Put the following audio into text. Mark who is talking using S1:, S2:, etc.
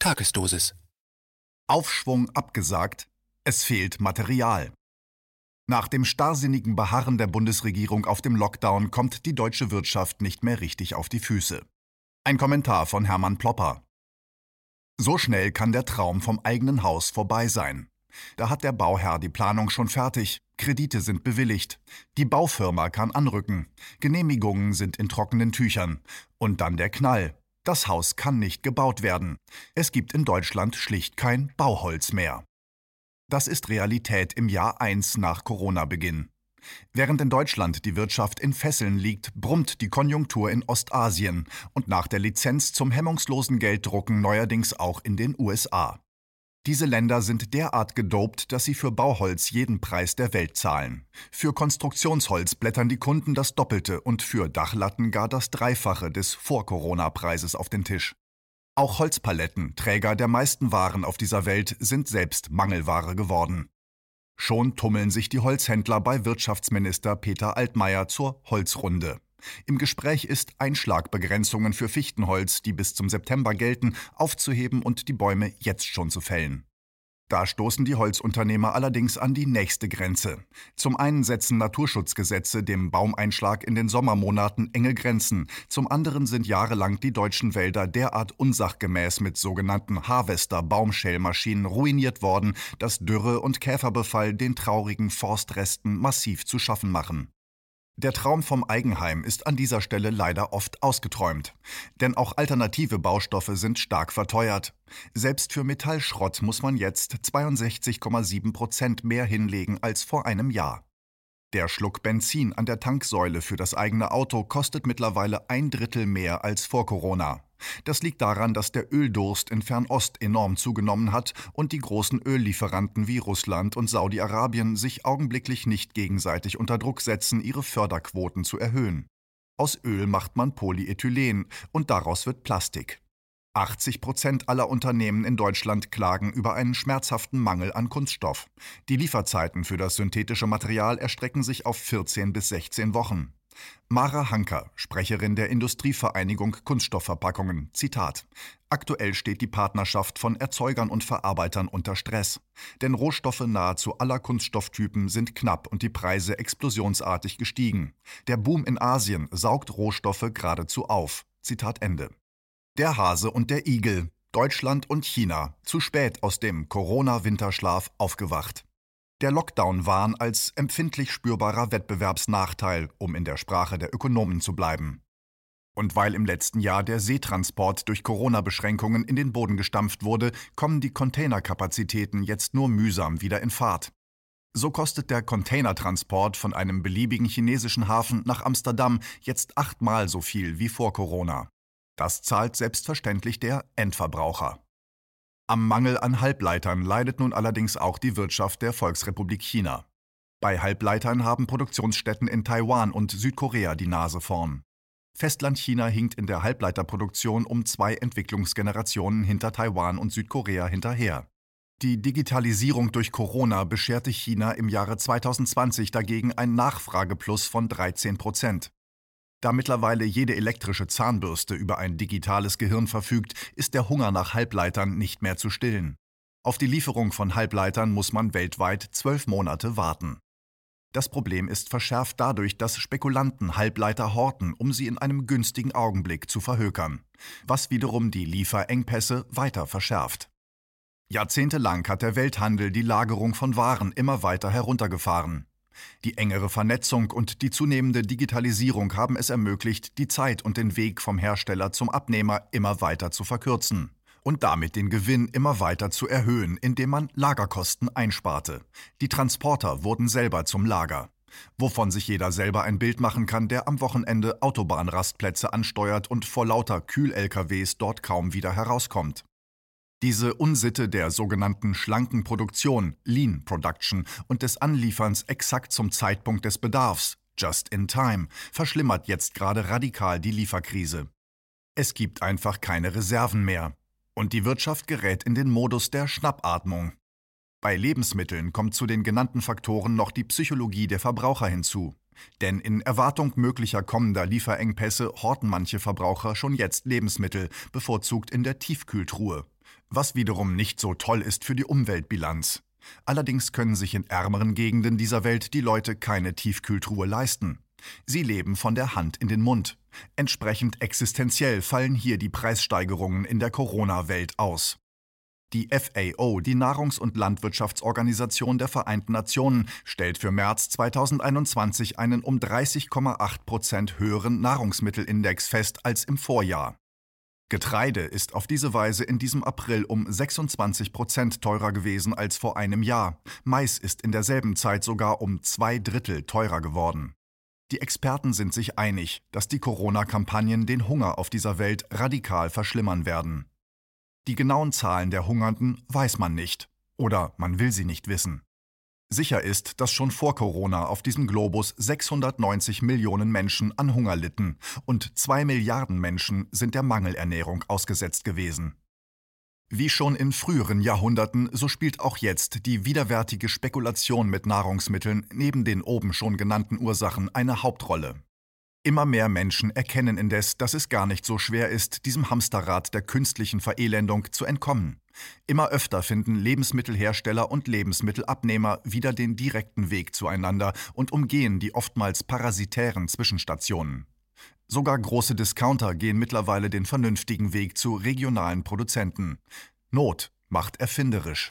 S1: Tagesdosis.
S2: Aufschwung abgesagt, es fehlt Material. Nach dem starrsinnigen Beharren der Bundesregierung auf dem Lockdown kommt die deutsche Wirtschaft nicht mehr richtig auf die Füße. Ein Kommentar von Hermann Plopper. So schnell kann der Traum vom eigenen Haus vorbei sein. Da hat der Bauherr die Planung schon fertig, Kredite sind bewilligt, die Baufirma kann anrücken, Genehmigungen sind in trockenen Tüchern und dann der Knall. Das Haus kann nicht gebaut werden. Es gibt in Deutschland schlicht kein Bauholz mehr. Das ist Realität im Jahr 1 nach Corona-Beginn. Während in Deutschland die Wirtschaft in Fesseln liegt, brummt die Konjunktur in Ostasien und nach der Lizenz zum hemmungslosen Gelddrucken neuerdings auch in den USA. Diese Länder sind derart gedopt, dass sie für Bauholz jeden Preis der Welt zahlen. Für Konstruktionsholz blättern die Kunden das Doppelte und für Dachlatten gar das Dreifache des Vor-Corona-Preises auf den Tisch. Auch Holzpaletten, Träger der meisten Waren auf dieser Welt, sind selbst Mangelware geworden. Schon tummeln sich die Holzhändler bei Wirtschaftsminister Peter Altmaier zur Holzrunde. Im Gespräch ist, Einschlagbegrenzungen für Fichtenholz, die bis zum September gelten, aufzuheben und die Bäume jetzt schon zu fällen. Da stoßen die Holzunternehmer allerdings an die nächste Grenze. Zum einen setzen Naturschutzgesetze dem Baumeinschlag in den Sommermonaten enge Grenzen, zum anderen sind jahrelang die deutschen Wälder derart unsachgemäß mit sogenannten Harvester-Baumschellmaschinen ruiniert worden, dass Dürre und Käferbefall den traurigen Forstresten massiv zu schaffen machen. Der Traum vom Eigenheim ist an dieser Stelle leider oft ausgeträumt. Denn auch alternative Baustoffe sind stark verteuert. Selbst für Metallschrott muss man jetzt 62,7 Prozent mehr hinlegen als vor einem Jahr. Der Schluck Benzin an der Tanksäule für das eigene Auto kostet mittlerweile ein Drittel mehr als vor Corona. Das liegt daran, dass der Öldurst in Fernost enorm zugenommen hat und die großen Öllieferanten wie Russland und Saudi-Arabien sich augenblicklich nicht gegenseitig unter Druck setzen, ihre Förderquoten zu erhöhen. Aus Öl macht man Polyethylen und daraus wird Plastik. 80 Prozent aller Unternehmen in Deutschland klagen über einen schmerzhaften Mangel an Kunststoff. Die Lieferzeiten für das synthetische Material erstrecken sich auf 14 bis 16 Wochen. Mara Hanker, Sprecherin der Industrievereinigung Kunststoffverpackungen, Zitat: Aktuell steht die Partnerschaft von Erzeugern und Verarbeitern unter Stress. Denn Rohstoffe nahezu aller Kunststofftypen sind knapp und die Preise explosionsartig gestiegen. Der Boom in Asien saugt Rohstoffe geradezu auf. Zitat Ende. Der Hase und der Igel. Deutschland und China. Zu spät aus dem Corona-Winterschlaf aufgewacht. Der Lockdown-Wahn als empfindlich spürbarer Wettbewerbsnachteil, um in der Sprache der Ökonomen zu bleiben. Und weil im letzten Jahr der Seetransport durch Corona-Beschränkungen in den Boden gestampft wurde, kommen die Containerkapazitäten jetzt nur mühsam wieder in Fahrt. So kostet der Containertransport von einem beliebigen chinesischen Hafen nach Amsterdam jetzt achtmal so viel wie vor Corona. Das zahlt selbstverständlich der Endverbraucher. Am Mangel an Halbleitern leidet nun allerdings auch die Wirtschaft der Volksrepublik China. Bei Halbleitern haben Produktionsstätten in Taiwan und Südkorea die Nase vorn. Festlandchina hinkt in der Halbleiterproduktion um zwei Entwicklungsgenerationen hinter Taiwan und Südkorea hinterher. Die Digitalisierung durch Corona bescherte China im Jahre 2020 dagegen ein Nachfrageplus von 13 Prozent. Da mittlerweile jede elektrische Zahnbürste über ein digitales Gehirn verfügt, ist der Hunger nach Halbleitern nicht mehr zu stillen. Auf die Lieferung von Halbleitern muss man weltweit zwölf Monate warten. Das Problem ist verschärft dadurch, dass Spekulanten Halbleiter horten, um sie in einem günstigen Augenblick zu verhökern, was wiederum die Lieferengpässe weiter verschärft. Jahrzehntelang hat der Welthandel die Lagerung von Waren immer weiter heruntergefahren. Die engere Vernetzung und die zunehmende Digitalisierung haben es ermöglicht, die Zeit und den Weg vom Hersteller zum Abnehmer immer weiter zu verkürzen und damit den Gewinn immer weiter zu erhöhen, indem man Lagerkosten einsparte. Die Transporter wurden selber zum Lager. Wovon sich jeder selber ein Bild machen kann, der am Wochenende Autobahnrastplätze ansteuert und vor lauter Kühl-LKWs dort kaum wieder herauskommt. Diese Unsitte der sogenannten schlanken Produktion, Lean Production, und des Anlieferns exakt zum Zeitpunkt des Bedarfs, just in time, verschlimmert jetzt gerade radikal die Lieferkrise. Es gibt einfach keine Reserven mehr. Und die Wirtschaft gerät in den Modus der Schnappatmung. Bei Lebensmitteln kommt zu den genannten Faktoren noch die Psychologie der Verbraucher hinzu. Denn in Erwartung möglicher kommender Lieferengpässe horten manche Verbraucher schon jetzt Lebensmittel, bevorzugt in der Tiefkühltruhe. Was wiederum nicht so toll ist für die Umweltbilanz. Allerdings können sich in ärmeren Gegenden dieser Welt die Leute keine Tiefkühltruhe leisten. Sie leben von der Hand in den Mund. Entsprechend existenziell fallen hier die Preissteigerungen in der Corona-Welt aus. Die FAO, die Nahrungs- und Landwirtschaftsorganisation der Vereinten Nationen, stellt für März 2021 einen um 30,8 Prozent höheren Nahrungsmittelindex fest als im Vorjahr. Getreide ist auf diese Weise in diesem April um 26 Prozent teurer gewesen als vor einem Jahr. Mais ist in derselben Zeit sogar um zwei Drittel teurer geworden. Die Experten sind sich einig, dass die Corona-Kampagnen den Hunger auf dieser Welt radikal verschlimmern werden. Die genauen Zahlen der Hungernden weiß man nicht. Oder man will sie nicht wissen. Sicher ist, dass schon vor Corona auf diesem Globus 690 Millionen Menschen an Hunger litten und zwei Milliarden Menschen sind der Mangelernährung ausgesetzt gewesen. Wie schon in früheren Jahrhunderten, so spielt auch jetzt die widerwärtige Spekulation mit Nahrungsmitteln neben den oben schon genannten Ursachen eine Hauptrolle. Immer mehr Menschen erkennen indes, dass es gar nicht so schwer ist, diesem Hamsterrad der künstlichen Verelendung zu entkommen. Immer öfter finden Lebensmittelhersteller und Lebensmittelabnehmer wieder den direkten Weg zueinander und umgehen die oftmals parasitären Zwischenstationen. Sogar große Discounter gehen mittlerweile den vernünftigen Weg zu regionalen Produzenten. Not macht erfinderisch.